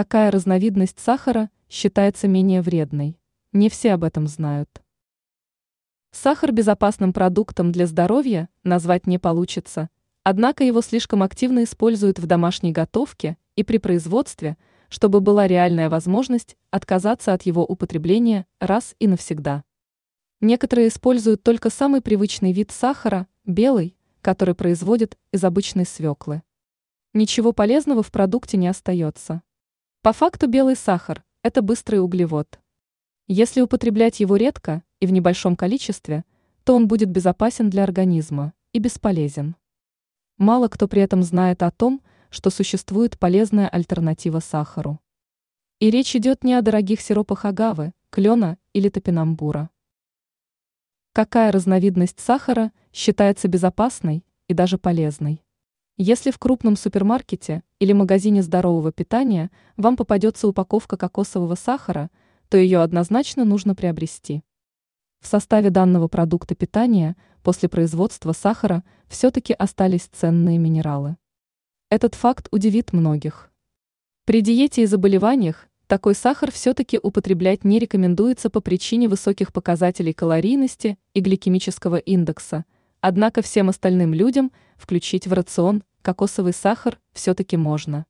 Какая разновидность сахара считается менее вредной? Не все об этом знают. Сахар безопасным продуктом для здоровья назвать не получится, однако его слишком активно используют в домашней готовке и при производстве, чтобы была реальная возможность отказаться от его употребления раз и навсегда. Некоторые используют только самый привычный вид сахара – белый, который производят из обычной свеклы. Ничего полезного в продукте не остается. По факту белый сахар – это быстрый углевод. Если употреблять его редко и в небольшом количестве, то он будет безопасен для организма и бесполезен. Мало кто при этом знает о том, что существует полезная альтернатива сахару. И речь идет не о дорогих сиропах агавы, клена или топинамбура. Какая разновидность сахара считается безопасной и даже полезной? Если в крупном супермаркете или магазине здорового питания вам попадется упаковка кокосового сахара, то ее однозначно нужно приобрести. В составе данного продукта питания после производства сахара все-таки остались ценные минералы. Этот факт удивит многих. При диете и заболеваниях такой сахар все-таки употреблять не рекомендуется по причине высоких показателей калорийности и гликемического индекса, однако всем остальным людям включить в рацион кокосовый сахар все-таки можно.